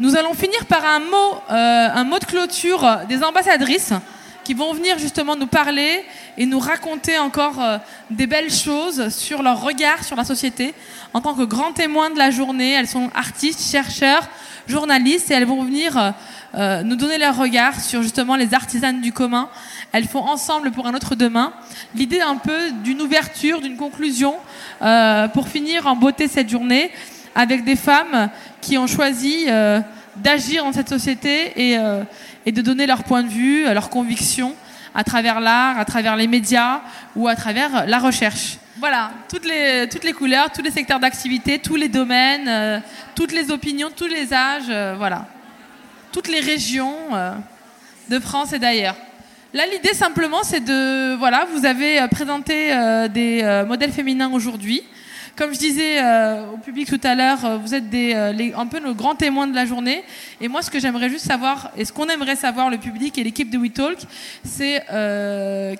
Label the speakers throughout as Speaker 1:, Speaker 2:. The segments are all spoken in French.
Speaker 1: Nous allons finir par un mot, euh, un mot de clôture des ambassadrices qui vont venir justement nous parler et nous raconter encore euh, des belles choses sur leur regard sur la société en tant que grands témoins de la journée. Elles sont artistes, chercheurs, journalistes et elles vont venir euh, euh, nous donner leur regard sur justement les artisanes du commun. Elles font ensemble pour un autre demain. L'idée un peu d'une ouverture, d'une conclusion pour finir en beauté cette journée avec des femmes qui ont choisi euh, d'agir dans cette société et, euh, et de donner leur point de vue, leurs convictions à travers l'art, à travers les médias ou à travers la recherche. Voilà, toutes les, toutes les couleurs, tous les secteurs d'activité, tous les domaines, euh, toutes les opinions, tous les âges, euh, voilà. Toutes les régions euh, de France et d'ailleurs. Là, l'idée simplement, c'est de... Voilà, vous avez euh, présenté euh, des euh, modèles féminins aujourd'hui. Comme je disais euh, au public tout à l'heure, euh, vous êtes des, euh, un peu nos grands témoins de la journée. Et moi, ce que j'aimerais juste savoir, et ce qu'on aimerait savoir, le public et l'équipe de WeTalk, c'est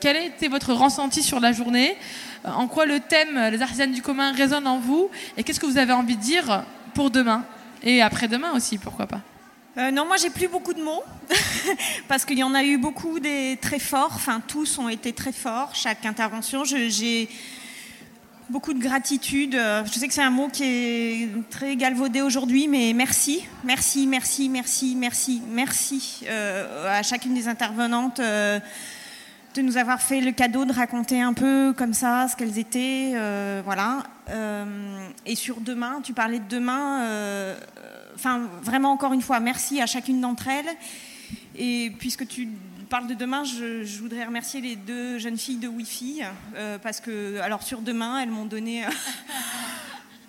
Speaker 1: quel a été votre ressenti sur la journée? En quoi le thème, les artisanes du commun, résonne en vous? Et qu'est-ce que vous avez envie de dire pour demain? Et après-demain aussi, pourquoi pas?
Speaker 2: Non, moi j'ai plus beaucoup de mots parce qu'il y en a eu beaucoup des très forts. Enfin, tous ont été très forts. Chaque intervention, j'ai beaucoup de gratitude. Euh, Je sais que c'est un mot qui est très galvaudé aujourd'hui, mais merci, merci, merci, merci, merci, merci euh, à chacune des intervenantes. euh, de nous avoir fait le cadeau de raconter un peu comme ça ce qu'elles étaient, voilà. Et sur demain, tu parlais de demain. Enfin, vraiment encore une fois, merci à chacune d'entre elles. Et puisque tu parles de demain, je, je voudrais remercier les deux jeunes filles de Wi-Fi euh, parce que, alors sur demain, elles m'ont donné.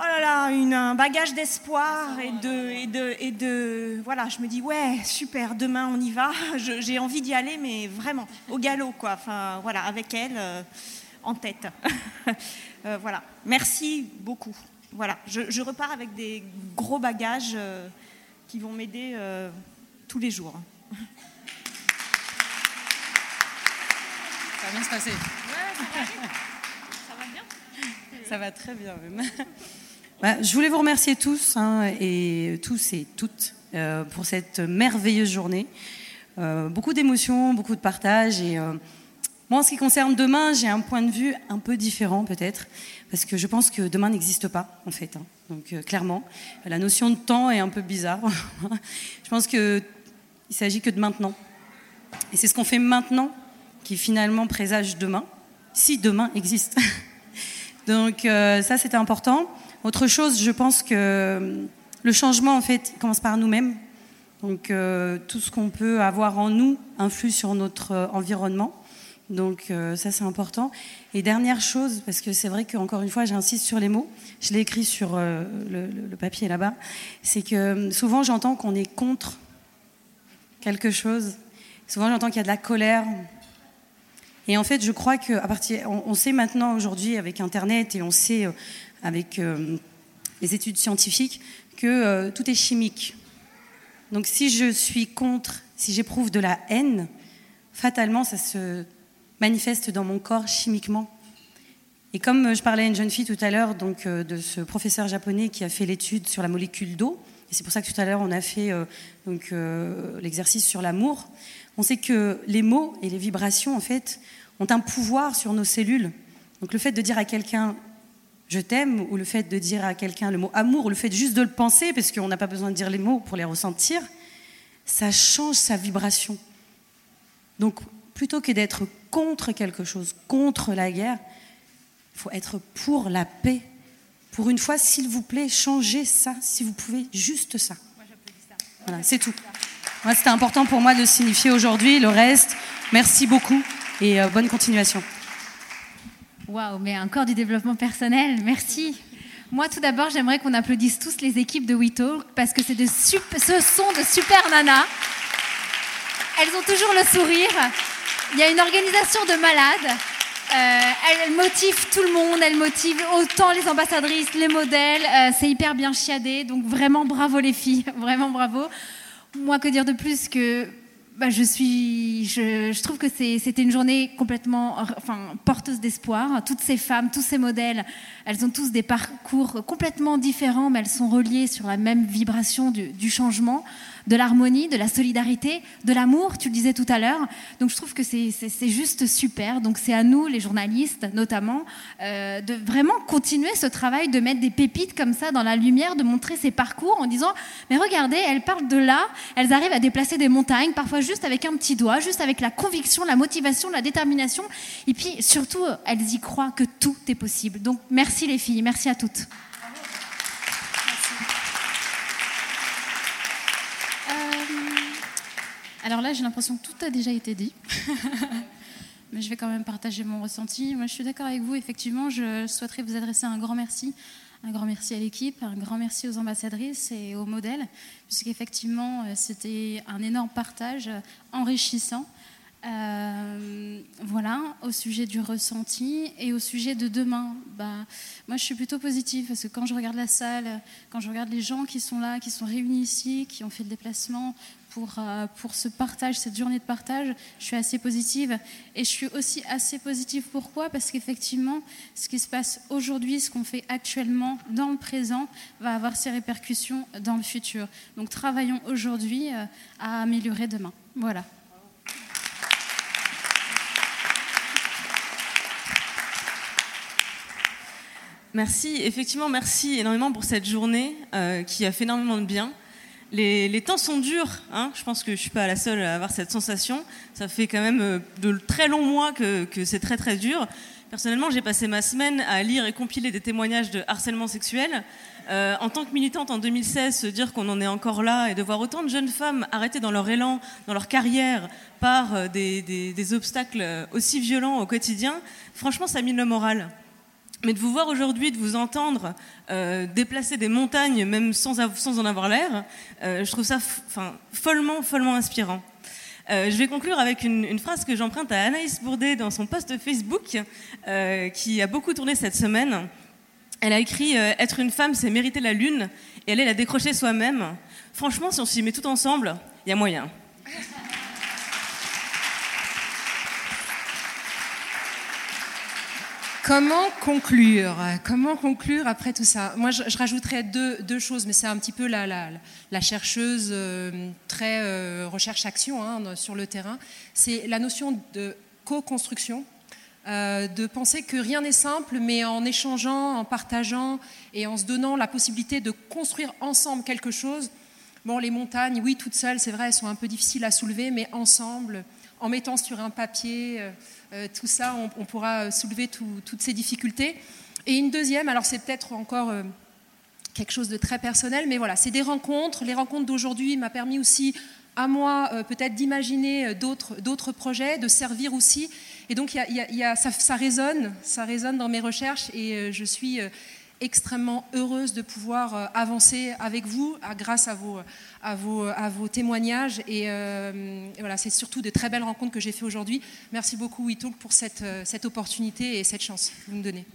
Speaker 2: Oh là là, une, un bagage d'espoir et de, et, de, et de... Voilà, je me dis, ouais, super, demain on y va. J'ai envie d'y aller, mais vraiment, au galop, quoi. Enfin, voilà, avec elle, euh, en tête. Euh, voilà, merci beaucoup. Voilà, je, je repars avec des gros bagages euh, qui vont m'aider tous les jours.
Speaker 3: Ça va bien se passer. Ça va très bien même. Bah, je voulais vous remercier tous hein, et tous et toutes euh, pour cette merveilleuse journée. Euh, beaucoup d'émotions, beaucoup de partage et euh, moi en ce qui concerne demain, j'ai un point de vue un peu différent peut-être parce que je pense que demain n'existe pas en fait. hein. Donc euh, clairement, la notion de temps est un peu bizarre. je pense que il s'agit que de maintenant. Et c'est ce qu'on fait maintenant qui finalement présage demain, si demain existe. Donc euh, ça, c'était important. Autre chose, je pense que euh, le changement, en fait, commence par nous-mêmes. Donc euh, tout ce qu'on peut avoir en nous influe sur notre environnement. Donc ça, c'est important. Et dernière chose, parce que c'est vrai qu'encore une fois, j'insiste sur les mots, je l'ai écrit sur le, papier là-bas, c'est que souvent j'entends qu'on est contre quelque chose. Souvent j'entends qu'il y a de la colère, et en fait, je crois qu'à partir, on, sait maintenant aujourd'hui avec Internet et on sait euh, avec euh, les études scientifiques que euh, tout est chimique. Donc, si je suis contre, si j'éprouve de la haine, fatalement, ça se manifeste dans mon corps chimiquement. Et comme je parlais à une jeune fille tout à l'heure, donc de ce professeur japonais qui a fait l'étude sur la molécule d'eau, et c'est pour ça que tout à l'heure on a fait donc l'exercice sur l'amour. On sait que les mots et les vibrations en fait ont un pouvoir sur nos cellules. Donc le fait de dire à quelqu'un je t'aime ou le fait de dire à quelqu'un le mot amour ou le fait juste de le penser parce qu'on n'a pas besoin de dire les mots pour les ressentir, ça change sa vibration. Donc plutôt que d'être contre quelque chose, contre la guerre, il faut être pour la paix. Pour une fois, s'il vous plaît, changez ça, si vous pouvez, juste ça. Voilà, c'est tout. Moi, c'était important pour moi de le signifier aujourd'hui. Le reste, merci beaucoup et euh, bonne continuation.
Speaker 4: Waouh, mais encore du développement personnel, merci. Moi, tout d'abord, j'aimerais qu'on applaudisse tous les équipes de WeTalk parce que de ce sont de super nanas. Elles ont toujours le sourire. Il y a une organisation de malades. Euh, elles motivent tout le monde, elles motivent autant les ambassadrices, les modèles. Euh, c'est hyper bien chiadé, donc vraiment bravo les filles, vraiment bravo. Moi, que dire de plus que bah, je, suis, je, trouve que c'était une journée complètement enfin, porteuse d'espoir. Toutes ces femmes, tous ces modèles, elles ont tous des parcours complètement différents, mais elles sont reliées sur la même vibration du changement de l'harmonie, de la solidarité, de l'amour, tu le disais tout à l'heure. Donc je trouve que c'est juste super. Donc c'est à nous, les journalistes notamment, euh, de vraiment continuer ce travail, de mettre des pépites comme ça dans la lumière, de montrer ces parcours en disant, mais regardez, elles partent de là, elles arrivent à déplacer des montagnes, parfois juste avec un petit doigt, juste avec la conviction, la motivation, la détermination. Et puis surtout, elles y croient que tout est possible. Donc merci les filles, merci à toutes.
Speaker 5: Alors là, j'ai l'impression que tout a déjà été dit. Mais je vais quand même partager mon ressenti. Moi, je suis d'accord avec vous. Effectivement, je souhaiterais vous adresser un grand merci. Un grand merci à l'équipe, un grand merci aux ambassadrices et aux modèles, puisqu'effectivement, euh, c'était un énorme partage enrichissant. Euh, voilà, au sujet du ressenti et au sujet de demain. Bah, moi, je suis plutôt positive parce que quand je regarde la salle, quand je regarde les gens qui sont là, qui sont réunis ici, qui ont fait le déplacement pour, euh, pour ce partage, cette journée de partage, je suis assez positive. Et je suis aussi assez positive pourquoi? Parce qu'effectivement, ce qui se passe aujourd'hui, ce qu'on fait actuellement dans le présent, va avoir ses répercussions dans le futur. Donc travaillons aujourd'hui euh, à améliorer demain. Voilà.
Speaker 6: Merci, effectivement, merci énormément pour cette journée euh, qui a fait énormément de bien. Les, temps sont durs, hein. je pense que je ne suis pas la seule à avoir cette sensation. Ça fait quand même euh, de très longs mois que, c'est très très dur. Personnellement, j'ai passé ma semaine à lire et compiler des témoignages de harcèlement sexuel. Euh, en tant que militante en 2016, se dire qu'on en est encore là et de voir autant de jeunes femmes arrêtées dans leur élan, dans leur carrière, par des, des obstacles aussi violents au quotidien, franchement, ça mine le moral. Mais de vous voir aujourd'hui, de vous entendre euh, déplacer des montagnes, même sans, sans en avoir l'air, euh, je trouve ça follement, follement inspirant. Euh, je vais conclure avec une, une phrase que j'emprunte à Anaïs Bourdet dans son post Facebook, qui a beaucoup tourné cette semaine. Elle a écrit Être une femme, c'est mériter la lune, et est la décrocher soi-même. Franchement, si on s'y met tout ensemble, il y a moyen.
Speaker 7: Comment conclure Comment conclure après tout ça? Moi, je, rajouterais deux, choses, mais c'est un petit peu la, la, chercheuse euh, très euh, recherche-action hein, sur le terrain. C'est la notion de co-construction, euh, de penser que rien n'est simple, mais en échangeant, en partageant et en se donnant la possibilité de construire ensemble quelque chose. Bon, les montagnes, oui, toutes seules, c'est vrai, elles sont un peu difficiles à soulever, mais ensemble, en mettant sur un papier euh, tout ça, on, pourra soulever toutes ces difficultés. Et une deuxième, alors c'est peut-être encore euh, quelque chose de très personnel, mais voilà, c'est des rencontres. Les rencontres d'aujourd'hui m'ont permis aussi à moi euh, peut-être d'imaginer d'autres projets, de servir aussi. Et donc ça, ça, résonne, ça résonne dans mes recherches et je suis extrêmement heureuse de pouvoir euh, avancer avec vous grâce à vos, à vos, à vos témoignages. Euh, et, voilà, c'est surtout de très belles rencontres que j'ai fait aujourd'hui. Merci beaucoup, WeTalk, pour cette, euh, cette opportunité et cette chance que vous me donnez.